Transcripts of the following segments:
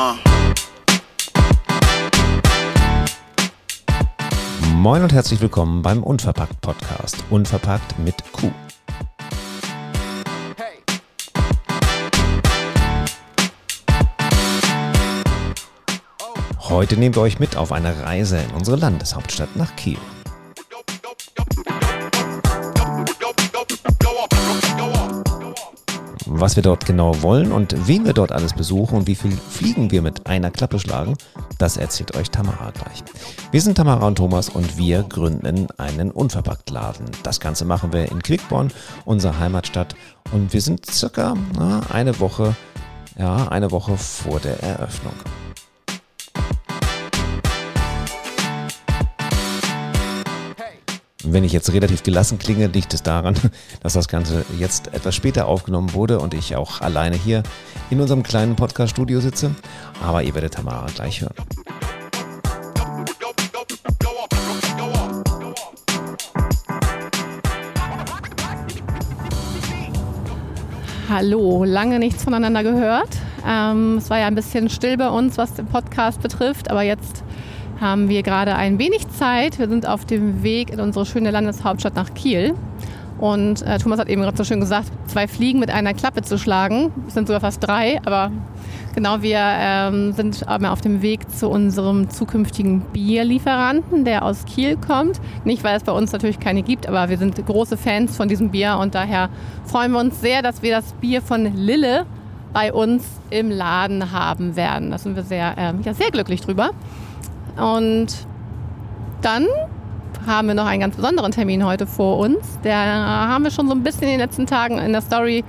Uh. Moin und herzlich willkommen beim Unverpackt Podcast. Unverpackt mit Q. Heute nehmen wir euch mit auf eine Reise in unsere Landeshauptstadt nach Kiel. Was wir dort genau wollen und wen wir dort alles besuchen und wie viel Fliegen wir mit einer Klappe schlagen, das erzählt euch Tamara gleich. Wir sind Tamara und Thomas und wir gründen einen Unverpacktladen. Das Ganze machen wir in Quickborn, unserer Heimatstadt. Und wir sind circa na, eine Woche, ja, eine Woche vor der Eröffnung. Wenn ich jetzt relativ gelassen klinge, liegt es daran, dass das Ganze jetzt etwas später aufgenommen wurde und ich auch alleine hier in unserem kleinen Podcast-Studio sitze. Aber ihr werdet Tamara gleich hören. Hallo, lange nichts voneinander gehört. Ähm, es war ja ein bisschen still bei uns, was den Podcast betrifft, aber jetzt haben wir gerade ein wenig Zeit. Wir sind auf dem Weg in unsere schöne Landeshauptstadt nach Kiel. Und äh, Thomas hat eben gerade so schön gesagt, zwei Fliegen mit einer Klappe zu schlagen. Es sind sogar fast drei, aber genau, wir ähm, sind auf dem Weg zu unserem zukünftigen Bierlieferanten, der aus Kiel kommt. Nicht, weil es bei uns natürlich keine gibt, aber wir sind große Fans von diesem Bier und daher freuen wir uns sehr, dass wir das Bier von Lille bei uns im Laden haben werden. Da sind wir sehr, äh, ja, sehr glücklich drüber. Und dann haben wir noch einen ganz besonderen Termin heute vor uns. Der haben wir schon so ein bisschen in den letzten Tagen in der Story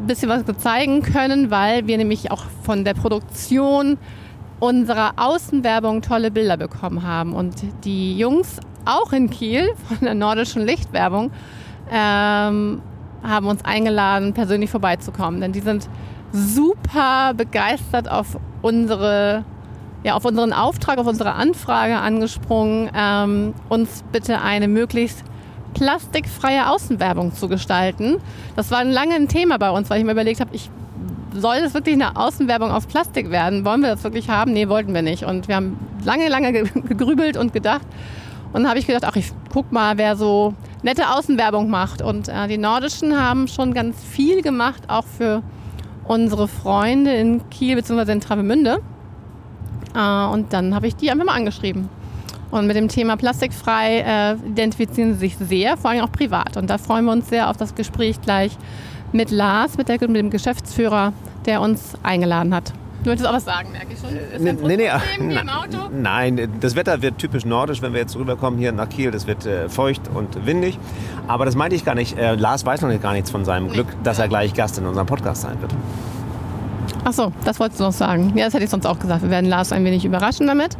ein bisschen was zeigen können, weil wir nämlich auch von der Produktion unserer Außenwerbung tolle Bilder bekommen haben. Und die Jungs, auch in Kiel, von der nordischen Lichtwerbung, ähm, haben uns eingeladen, persönlich vorbeizukommen. Denn die sind super begeistert auf unsere ja, auf unseren Auftrag, auf unsere Anfrage angesprungen, ähm, uns bitte eine möglichst plastikfreie Außenwerbung zu gestalten. Das war ein lange ein Thema bei uns, weil ich mir überlegt habe, ich soll das wirklich eine Außenwerbung aus Plastik werden? Wollen wir das wirklich haben? Nee, wollten wir nicht. Und wir haben lange, lange gegrübelt und gedacht. Und dann habe ich gedacht, ach, ich guck mal, wer so nette Außenwerbung macht. Und äh, die Nordischen haben schon ganz viel gemacht, auch für unsere Freunde in Kiel bzw. in Travemünde. Äh, und dann habe ich die einfach mal angeschrieben. Und mit dem Thema plastikfrei äh, identifizieren sie sich sehr, vor allem auch privat. Und da freuen wir uns sehr auf das Gespräch gleich mit Lars, mit, der, mit dem Geschäftsführer, der uns eingeladen hat. Du wolltest auch was sagen, merke ich schon. Ist nee, nee, nee? Nein, das Wetter wird typisch nordisch, wenn wir jetzt rüberkommen hier nach Kiel. Das wird äh, feucht und windig. Aber das meinte ich gar nicht. Äh, Lars weiß noch gar nichts von seinem Glück, dass er gleich Gast in unserem Podcast sein wird. Ach so, das wolltest du noch sagen. Ja, das hätte ich sonst auch gesagt. Wir werden Lars ein wenig überraschen damit.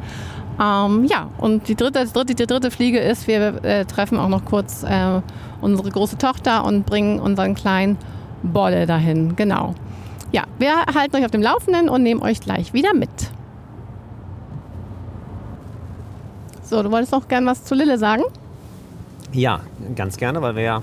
Ähm, ja, und die dritte, die dritte, die dritte Fliege ist, wir äh, treffen auch noch kurz äh, unsere große Tochter und bringen unseren kleinen Bolle dahin. Genau. Ja, wir halten euch auf dem Laufenden und nehmen euch gleich wieder mit. So, du wolltest noch gern was zu Lille sagen? Ja, ganz gerne, weil wir ja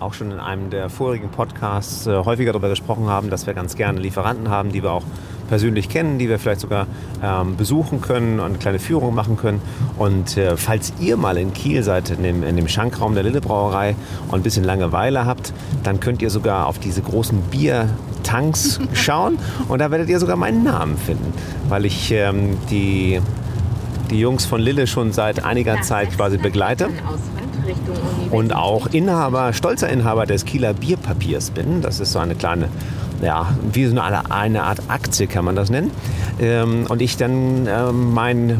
auch schon in einem der vorigen Podcasts äh, häufiger darüber gesprochen haben, dass wir ganz gerne Lieferanten haben, die wir auch persönlich kennen, die wir vielleicht sogar ähm, besuchen können und eine kleine Führung machen können. Und äh, falls ihr mal in Kiel seid, in dem, in dem Schankraum der Lille Brauerei und ein bisschen Langeweile habt, dann könnt ihr sogar auf diese großen Biertanks schauen und da werdet ihr sogar meinen Namen finden, weil ich ähm, die, die Jungs von Lille schon seit einiger Zeit quasi begleite und auch Inhaber, stolzer Inhaber des Kieler Bierpapiers bin. Das ist so eine kleine, ja, wie so eine, eine Art Aktie kann man das nennen. Ähm, und ich dann äh, mein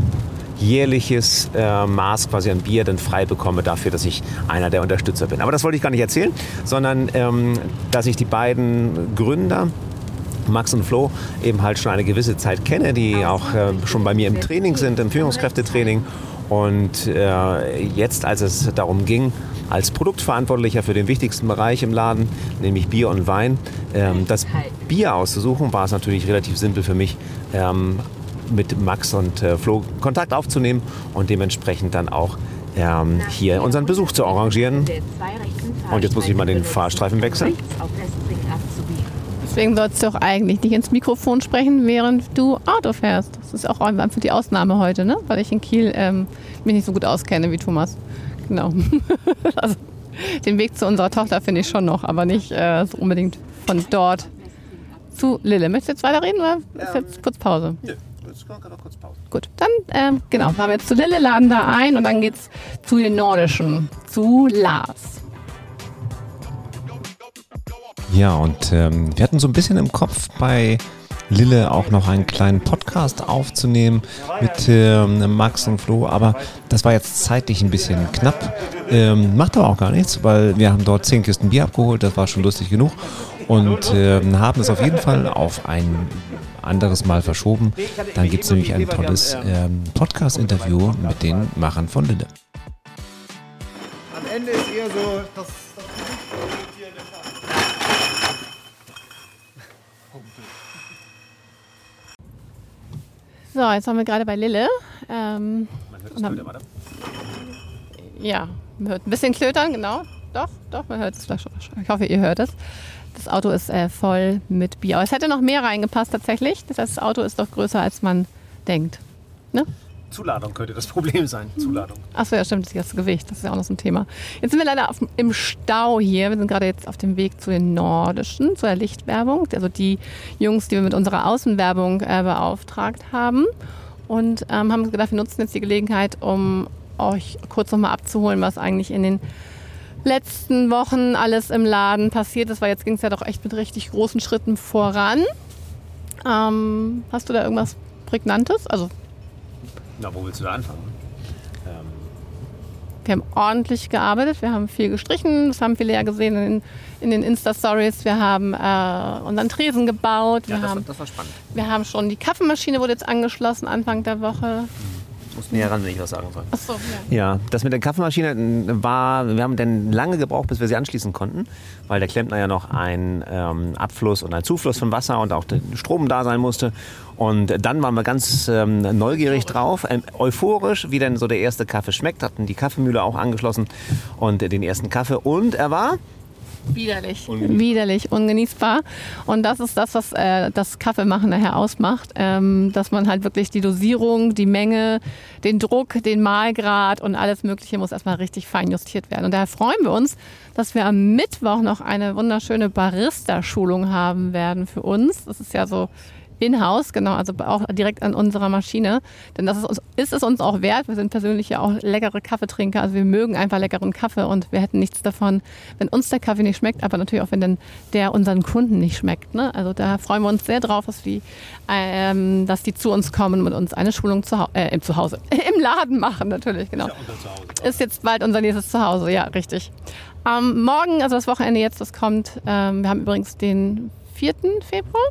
jährliches äh, Maß quasi an Bier dann frei bekomme dafür, dass ich einer der Unterstützer bin. Aber das wollte ich gar nicht erzählen, sondern ähm, dass ich die beiden Gründer Max und Flo eben halt schon eine gewisse Zeit kenne, die auch äh, schon bei mir im Training sind, im Führungskräftetraining und äh, jetzt, als es darum ging, als Produktverantwortlicher für den wichtigsten Bereich im Laden, nämlich Bier und Wein, ähm, das Bier auszusuchen, war es natürlich relativ simpel für mich, ähm, mit Max und äh, Flo Kontakt aufzunehmen und dementsprechend dann auch ähm, hier unseren Besuch zu arrangieren. Und jetzt muss ich mal den Fahrstreifen wechseln. Deswegen sollst du auch eigentlich nicht ins Mikrofon sprechen, während du Auto fährst. Das ist auch einfach die Ausnahme heute, ne? weil ich in Kiel ähm, mich nicht so gut auskenne wie Thomas. Genau. also, den Weg zu unserer Tochter finde ich schon noch, aber nicht äh, so unbedingt von dort zu Lille. Möchtest du jetzt weiterreden oder ist jetzt kurz Pause? Ja. Gut, dann ähm, genau, fahren wir jetzt zu Lille, laden da ein und dann geht's zu den Nordischen, zu Lars. Ja, und ähm, wir hatten so ein bisschen im Kopf bei Lille auch noch einen kleinen Podcast aufzunehmen mit ähm, Max und Flo, aber das war jetzt zeitlich ein bisschen knapp. Ähm, macht aber auch gar nichts, weil wir haben dort zehn Kisten Bier abgeholt, das war schon lustig genug und äh, haben es auf jeden Fall auf ein anderes Mal verschoben. Dann gibt es nämlich ein tolles ähm, Podcast-Interview mit den Machern von Lille. Am Ende ist eher so das, So, jetzt haben wir gerade bei Lille. Ähm, man hört das Klötern, warte. Ja, man hört ein bisschen Klötern, genau. Doch, doch, man hört es vielleicht schon. Ich hoffe, ihr hört es. Das Auto ist äh, voll mit Bier. Aber es hätte noch mehr reingepasst tatsächlich. Das heißt, das Auto ist doch größer, als man denkt. Ne? Zuladung könnte das Problem sein. Mhm. Zuladung. Achso, ja, stimmt, das ist das Gewicht. Das ist ja auch noch so ein Thema. Jetzt sind wir leider auf, im Stau hier. Wir sind gerade jetzt auf dem Weg zu den Nordischen, zu der Lichtwerbung. Also die Jungs, die wir mit unserer Außenwerbung äh, beauftragt haben. Und ähm, haben gedacht, wir nutzen jetzt die Gelegenheit, um euch kurz nochmal abzuholen, was eigentlich in den letzten Wochen alles im Laden passiert ist. Weil jetzt ging es ja doch echt mit richtig großen Schritten voran. Ähm, hast du da irgendwas Prägnantes? Also na, wo willst du da anfangen? Ähm. Wir haben ordentlich gearbeitet, wir haben viel gestrichen, das haben viele ja gesehen in, in den Insta-Stories. Wir haben äh, unseren Tresen gebaut. Wir ja, das, haben, das war spannend. Wir haben schon die Kaffeemaschine wurde jetzt angeschlossen Anfang der Woche. Muss näher ran, wenn ich was sagen soll. Ach so, ja. ja, das mit der Kaffeemaschine war, wir haben dann lange gebraucht, bis wir sie anschließen konnten, weil der Klempner ja noch ein ähm, Abfluss und ein Zufluss von Wasser und auch der Strom da sein musste. Und dann waren wir ganz ähm, neugierig drauf, ähm, euphorisch, wie denn so der erste Kaffee schmeckt, hatten die Kaffeemühle auch angeschlossen und äh, den ersten Kaffee. Und er war Widerlich. Ungenießbar. Widerlich, ungenießbar. Und das ist das, was äh, das Kaffeemachen nachher ausmacht. Ähm, dass man halt wirklich die Dosierung, die Menge, den Druck, den Mahlgrad und alles Mögliche muss erstmal richtig fein justiert werden. Und daher freuen wir uns, dass wir am Mittwoch noch eine wunderschöne Barista-Schulung haben werden für uns. Das ist ja so in-house, genau, also auch direkt an unserer Maschine. Denn das ist, uns, ist es uns auch wert. Wir sind persönlich ja auch leckere Kaffeetrinker. Also wir mögen einfach leckeren Kaffee und wir hätten nichts davon, wenn uns der Kaffee nicht schmeckt, aber natürlich auch, wenn denn der unseren Kunden nicht schmeckt. Ne? Also da freuen wir uns sehr drauf, dass die, ähm, dass die zu uns kommen und uns eine Schulung zu, äh, im Zuhause, im Laden machen natürlich, genau. Ist, ja ist jetzt bald unser nächstes Zuhause, ja, richtig. Ähm, morgen, also das Wochenende jetzt, das kommt, ähm, wir haben übrigens den 4. Februar.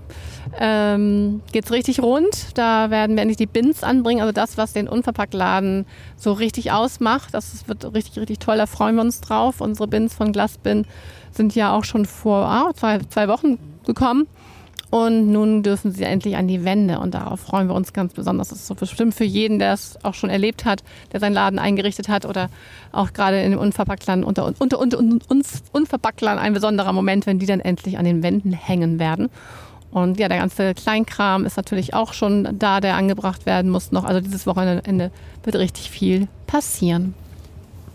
Ähm, geht es richtig rund. Da werden wir endlich die Bins anbringen, also das, was den Unverpacktladen so richtig ausmacht. Das wird richtig, richtig toll. Da freuen wir uns drauf. Unsere Bins von Glasbin sind ja auch schon vor ah, zwei, zwei Wochen gekommen. Und nun dürfen sie endlich an die Wände und darauf freuen wir uns ganz besonders. Das ist so bestimmt für jeden, der es auch schon erlebt hat, der seinen Laden eingerichtet hat oder auch gerade in dem Unverpacktland unter, unter, unter uns Unverpacktland ein besonderer Moment, wenn die dann endlich an den Wänden hängen werden. Und ja, der ganze Kleinkram ist natürlich auch schon da, der angebracht werden muss noch. Also dieses Wochenende wird richtig viel passieren.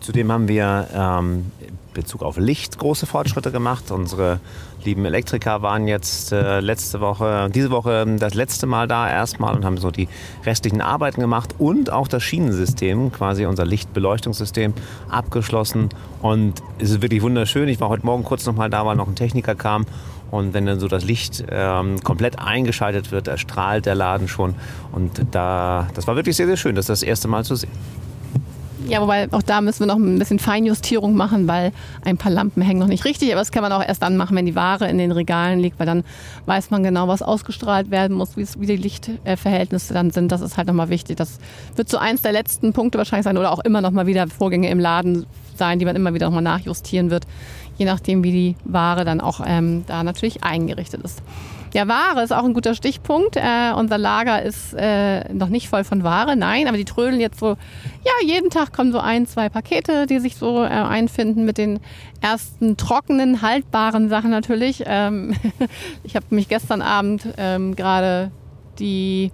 Zudem haben wir ähm, Bezug auf Licht große Fortschritte gemacht. Unsere lieben Elektriker waren jetzt äh, letzte Woche, diese Woche das letzte Mal da erstmal und haben so die restlichen Arbeiten gemacht und auch das Schienensystem, quasi unser Lichtbeleuchtungssystem, abgeschlossen. Und es ist wirklich wunderschön. Ich war heute Morgen kurz noch mal da, weil noch ein Techniker kam. Und wenn dann so das Licht ähm, komplett eingeschaltet wird, erstrahlt der Laden schon. Und da, das war wirklich sehr, sehr schön, das das erste Mal zu sehen. Ja, wobei auch da müssen wir noch ein bisschen Feinjustierung machen, weil ein paar Lampen hängen noch nicht richtig. Aber das kann man auch erst dann machen, wenn die Ware in den Regalen liegt, weil dann weiß man genau, was ausgestrahlt werden muss, wie die Lichtverhältnisse dann sind. Das ist halt nochmal wichtig. Das wird so eins der letzten Punkte wahrscheinlich sein oder auch immer nochmal wieder Vorgänge im Laden sein, die man immer wieder nochmal nachjustieren wird, je nachdem, wie die Ware dann auch ähm, da natürlich eingerichtet ist. Ja, Ware ist auch ein guter Stichpunkt. Äh, unser Lager ist äh, noch nicht voll von Ware, nein, aber die trödeln jetzt so, ja, jeden Tag kommen so ein, zwei Pakete, die sich so äh, einfinden mit den ersten trockenen, haltbaren Sachen natürlich. Ähm, ich habe mich gestern Abend ähm, gerade die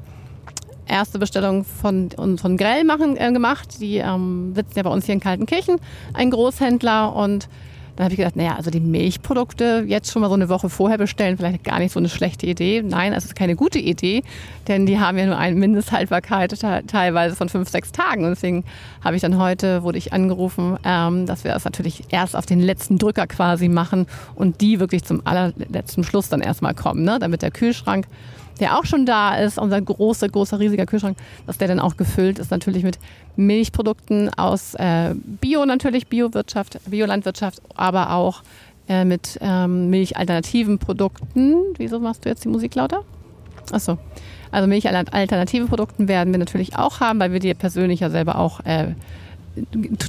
erste Bestellung von, von Grell machen, äh, gemacht. Die ähm, sitzen ja bei uns hier in Kaltenkirchen, ein Großhändler und dann habe ich gedacht, naja, also die Milchprodukte jetzt schon mal so eine Woche vorher bestellen, vielleicht gar nicht so eine schlechte Idee. Nein, es ist keine gute Idee, denn die haben ja nur eine Mindesthaltbarkeit teilweise von fünf, sechs Tagen. Und deswegen habe ich dann heute, wurde ich angerufen, ähm, dass wir das natürlich erst auf den letzten Drücker quasi machen und die wirklich zum allerletzten Schluss dann erstmal kommen, ne? damit der Kühlschrank der auch schon da ist, unser großer, großer, riesiger Kühlschrank, dass der dann auch gefüllt ist natürlich mit Milchprodukten aus äh, Bio natürlich, Biowirtschaft, Biolandwirtschaft, aber auch äh, mit ähm, milchalternativen Produkten. Wieso machst du jetzt die Musik lauter? Achso. Also milchalternative Produkten werden wir natürlich auch haben, weil wir die persönlich ja selber auch äh,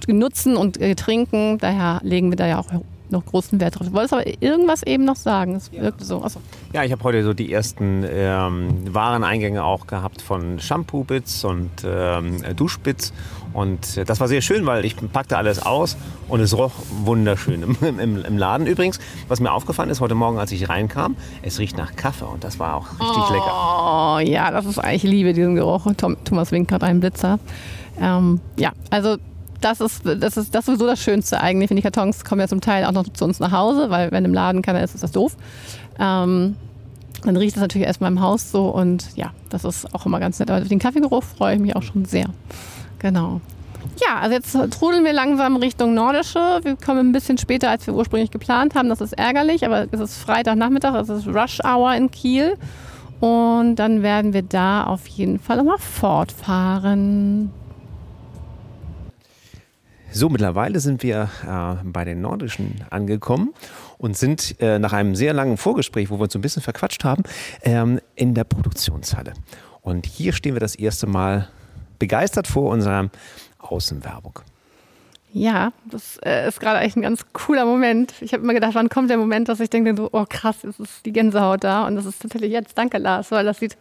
nutzen und äh, trinken. Daher legen wir da ja auch noch großen Wert drauf. Du wolltest aber irgendwas eben noch sagen. Es wirkte so. Achso. Ja, ich habe heute so die ersten ähm, Wareneingänge auch gehabt von Shampoo-Bits und ähm, Duschbits. Und äh, das war sehr schön, weil ich packte alles aus und es roch wunderschön im, im, im, Laden. Übrigens, was mir aufgefallen ist heute Morgen, als ich reinkam, es riecht nach Kaffee und das war auch richtig oh, lecker. Oh ja, das ist eigentlich, ich liebe diesen Geruch. Thomas winkt gerade einen Blitzer. Ähm, ja, also das ist, das ist das ist sowieso das Schönste eigentlich. Wenn die Kartons kommen ja zum Teil auch noch zu uns nach Hause, weil wenn im Laden keiner ist, ist das doof. Ähm, dann riecht es natürlich erstmal im Haus so und ja, das ist auch immer ganz nett. Aber auf den Kaffeegeruch freue ich mich auch schon sehr. Genau. Ja, also jetzt trudeln wir langsam Richtung Nordische. Wir kommen ein bisschen später, als wir ursprünglich geplant haben. Das ist ärgerlich, aber es ist Freitagnachmittag, es ist Rush Hour in Kiel. Und dann werden wir da auf jeden Fall nochmal fortfahren. So, mittlerweile sind wir äh, bei den Nordischen angekommen und sind äh, nach einem sehr langen Vorgespräch, wo wir uns ein bisschen verquatscht haben, ähm, in der Produktionshalle. Und hier stehen wir das erste Mal begeistert vor unserer Außenwerbung. Ja, das äh, ist gerade echt ein ganz cooler Moment. Ich habe immer gedacht, wann kommt der Moment, dass ich denke, so, oh krass, jetzt ist die Gänsehaut da. Und das ist tatsächlich jetzt. Danke, Lars, weil das sieht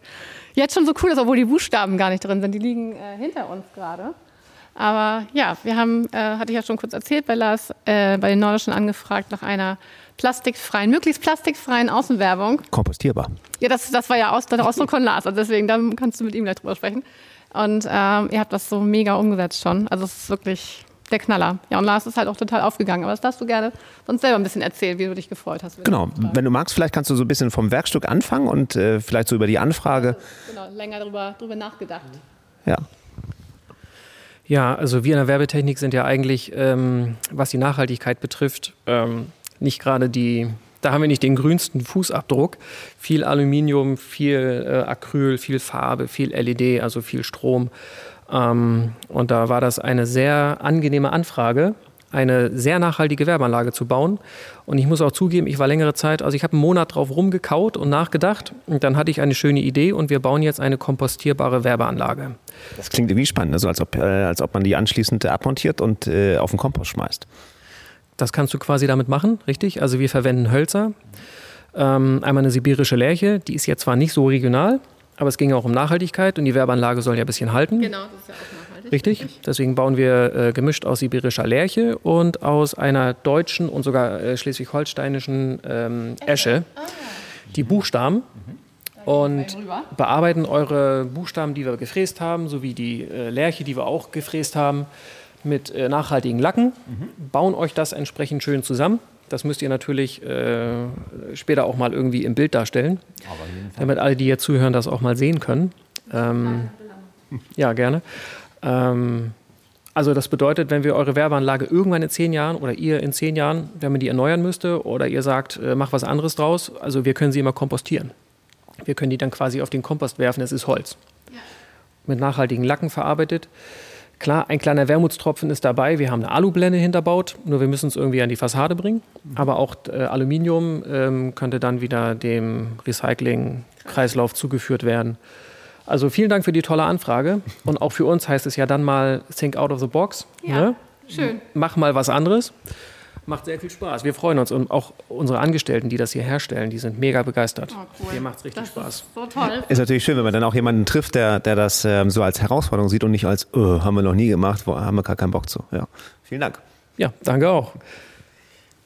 jetzt schon so cool aus, obwohl die Buchstaben gar nicht drin sind. Die liegen äh, hinter uns gerade. Aber ja, wir haben, äh, hatte ich ja schon kurz erzählt, bei Lars, äh, bei den Nordischen angefragt nach einer plastikfreien, möglichst plastikfreien Außenwerbung. Kompostierbar. Ja, das, das war ja aus, der Ausdruck von Lars, also deswegen, da kannst du mit ihm gleich drüber sprechen. Und ähm, ihr habt das so mega umgesetzt schon. Also es ist wirklich der Knaller. Ja, und Lars ist halt auch total aufgegangen. Aber das darfst du gerne sonst selber ein bisschen erzählen, wie du dich gefreut hast. Genau, wenn du magst, vielleicht kannst du so ein bisschen vom Werkstück anfangen und äh, vielleicht so über die Anfrage. Genau, länger darüber, darüber nachgedacht. Ja. Ja, also wir in der Werbetechnik sind ja eigentlich, ähm, was die Nachhaltigkeit betrifft, ähm, nicht gerade die, da haben wir nicht den grünsten Fußabdruck. Viel Aluminium, viel äh, Acryl, viel Farbe, viel LED, also viel Strom. Ähm, und da war das eine sehr angenehme Anfrage eine sehr nachhaltige Werbeanlage zu bauen. Und ich muss auch zugeben, ich war längere Zeit, also ich habe einen Monat drauf rumgekaut und nachgedacht. Und dann hatte ich eine schöne Idee und wir bauen jetzt eine kompostierbare Werbeanlage. Das klingt irgendwie spannend, also als ob, äh, als ob man die anschließend abmontiert und äh, auf den Kompost schmeißt. Das kannst du quasi damit machen, richtig? Also wir verwenden Hölzer. Ähm, einmal eine sibirische Lärche, die ist jetzt zwar nicht so regional, aber es ging auch um Nachhaltigkeit und die Werbeanlage soll ja ein bisschen halten. Genau, das ist ja auch Richtig. Deswegen bauen wir äh, gemischt aus sibirischer Lärche und aus einer deutschen und sogar äh, schleswig-holsteinischen ähm, Esche die Buchstaben und bearbeiten eure Buchstaben, die wir gefräst haben, sowie die äh, Lärche, die wir auch gefräst haben, mit äh, nachhaltigen Lacken, mhm. bauen euch das entsprechend schön zusammen. Das müsst ihr natürlich äh, später auch mal irgendwie im Bild darstellen, damit alle, die jetzt zuhören, das auch mal sehen können. Ähm, ja, gerne. Ähm, also das bedeutet, wenn wir eure Werbeanlage irgendwann in zehn Jahren oder ihr in zehn Jahren, wenn man die erneuern müsste oder ihr sagt, äh, mach was anderes draus, also wir können sie immer kompostieren. Wir können die dann quasi auf den Kompost werfen, es ist Holz. Ja. Mit nachhaltigen Lacken verarbeitet. Klar, ein kleiner Wermutstropfen ist dabei. Wir haben eine Alublende hinterbaut, nur wir müssen es irgendwie an die Fassade bringen. Mhm. Aber auch äh, Aluminium ähm, könnte dann wieder dem Recycling-Kreislauf zugeführt werden. Also vielen Dank für die tolle Anfrage. Und auch für uns heißt es ja dann mal Think out of the box. Ja, ne? schön. Mach mal was anderes. Macht sehr viel Spaß. Wir freuen uns und auch unsere Angestellten, die das hier herstellen, die sind mega begeistert. Oh, cool. Hier macht es richtig das Spaß. Ist so toll. Ist natürlich schön, wenn man dann auch jemanden trifft, der, der das ähm, so als Herausforderung sieht und nicht als, oh, haben wir noch nie gemacht, wo, haben wir gar keinen Bock zu. Ja. Vielen Dank. Ja, danke auch.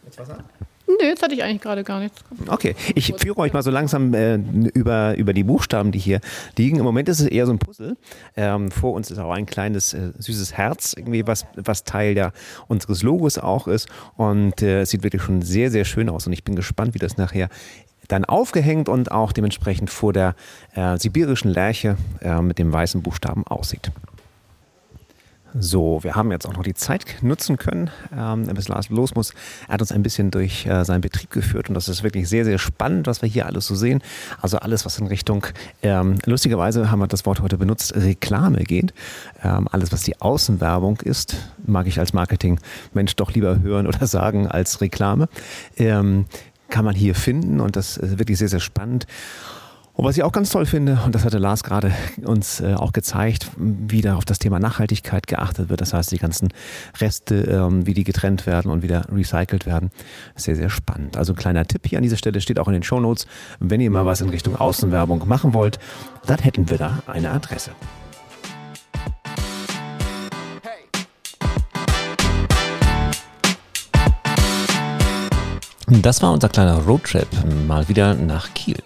Jetzt was an? Nee, jetzt hatte ich eigentlich gerade gar nichts. Okay, ich führe euch mal so langsam äh, über, über die Buchstaben, die hier liegen. Im Moment ist es eher so ein Puzzle. Ähm, vor uns ist auch ein kleines äh, süßes Herz, irgendwie was, was Teil der, unseres Logos auch ist. Und äh, es sieht wirklich schon sehr, sehr schön aus. Und ich bin gespannt, wie das nachher dann aufgehängt und auch dementsprechend vor der äh, sibirischen Lerche äh, mit dem weißen Buchstaben aussieht. So, wir haben jetzt auch noch die Zeit nutzen können, ähm, bis Lars los muss. Er hat uns ein bisschen durch äh, seinen Betrieb geführt und das ist wirklich sehr, sehr spannend, was wir hier alles so sehen. Also alles, was in Richtung, ähm, lustigerweise haben wir das Wort heute benutzt, Reklame geht. Ähm, alles, was die Außenwerbung ist, mag ich als Marketing-Mensch doch lieber hören oder sagen als Reklame. Ähm, kann man hier finden und das ist wirklich sehr, sehr spannend. Und was ich auch ganz toll finde, und das hatte Lars gerade uns äh, auch gezeigt, wie da auf das Thema Nachhaltigkeit geachtet wird. Das heißt, die ganzen Reste, ähm, wie die getrennt werden und wieder recycelt werden. Sehr, sehr spannend. Also ein kleiner Tipp hier an dieser Stelle steht auch in den Show Notes. Wenn ihr mal was in Richtung Außenwerbung machen wollt, dann hätten wir da eine Adresse. Das war unser kleiner Roadtrip mal wieder nach Kiel.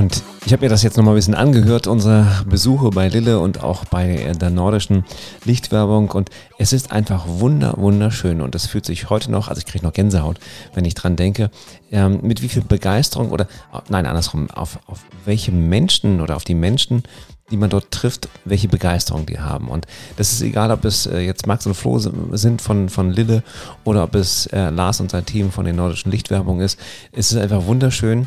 Und ich habe mir das jetzt nochmal ein bisschen angehört, unsere Besuche bei Lille und auch bei der nordischen Lichtwerbung. Und es ist einfach wunder, wunderschön. Und es fühlt sich heute noch, also ich kriege noch Gänsehaut, wenn ich dran denke, ähm, mit wie viel Begeisterung oder, nein, andersrum, auf, auf welche Menschen oder auf die Menschen, die man dort trifft, welche Begeisterung die haben. Und das ist egal, ob es äh, jetzt Max und Flo sind von, von Lille oder ob es äh, Lars und sein Team von den nordischen Lichtwerbung ist. Es ist einfach wunderschön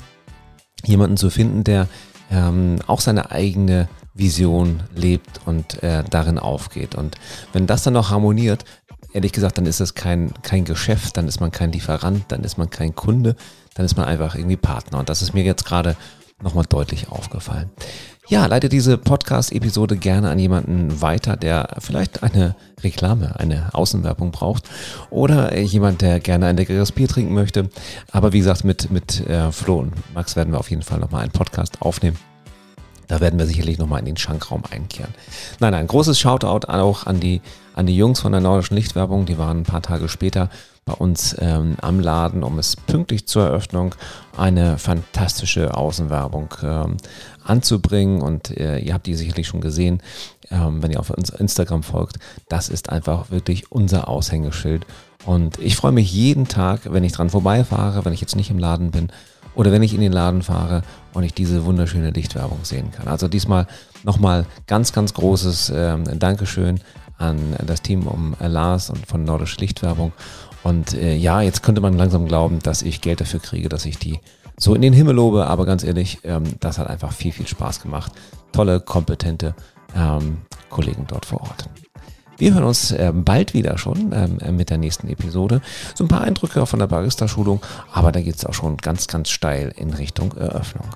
jemanden zu finden, der ähm, auch seine eigene Vision lebt und äh, darin aufgeht. Und wenn das dann noch harmoniert, ehrlich gesagt, dann ist es kein, kein Geschäft, dann ist man kein Lieferant, dann ist man kein Kunde, dann ist man einfach irgendwie Partner. Und das ist mir jetzt gerade nochmal deutlich aufgefallen. Ja, leite diese Podcast-Episode gerne an jemanden weiter, der vielleicht eine Reklame, eine Außenwerbung braucht oder jemand, der gerne ein leckeres Bier trinken möchte. Aber wie gesagt, mit, mit äh, Flo und Max werden wir auf jeden Fall nochmal einen Podcast aufnehmen. Da werden wir sicherlich nochmal in den Schankraum einkehren. Nein, ein großes Shoutout auch an die, an die Jungs von der Nordischen Lichtwerbung. Die waren ein paar Tage später bei uns ähm, am Laden, um es pünktlich zur Eröffnung eine fantastische Außenwerbung ähm, anzubringen. Und äh, ihr habt die sicherlich schon gesehen, ähm, wenn ihr auf uns Instagram folgt. Das ist einfach wirklich unser Aushängeschild. Und ich freue mich jeden Tag, wenn ich dran vorbeifahre, wenn ich jetzt nicht im Laden bin oder wenn ich in den Laden fahre und ich diese wunderschöne Lichtwerbung sehen kann. Also diesmal nochmal ganz, ganz großes ähm, Dankeschön an das Team um Lars und von Nordische Lichtwerbung. Und äh, ja, jetzt könnte man langsam glauben, dass ich Geld dafür kriege, dass ich die so in den Himmel lobe, aber ganz ehrlich, ähm, das hat einfach viel, viel Spaß gemacht. Tolle, kompetente ähm, Kollegen dort vor Ort. Wir hören uns äh, bald wieder schon ähm, mit der nächsten Episode. So ein paar Eindrücke von der Barista-Schulung, aber da geht es auch schon ganz, ganz steil in Richtung Eröffnung.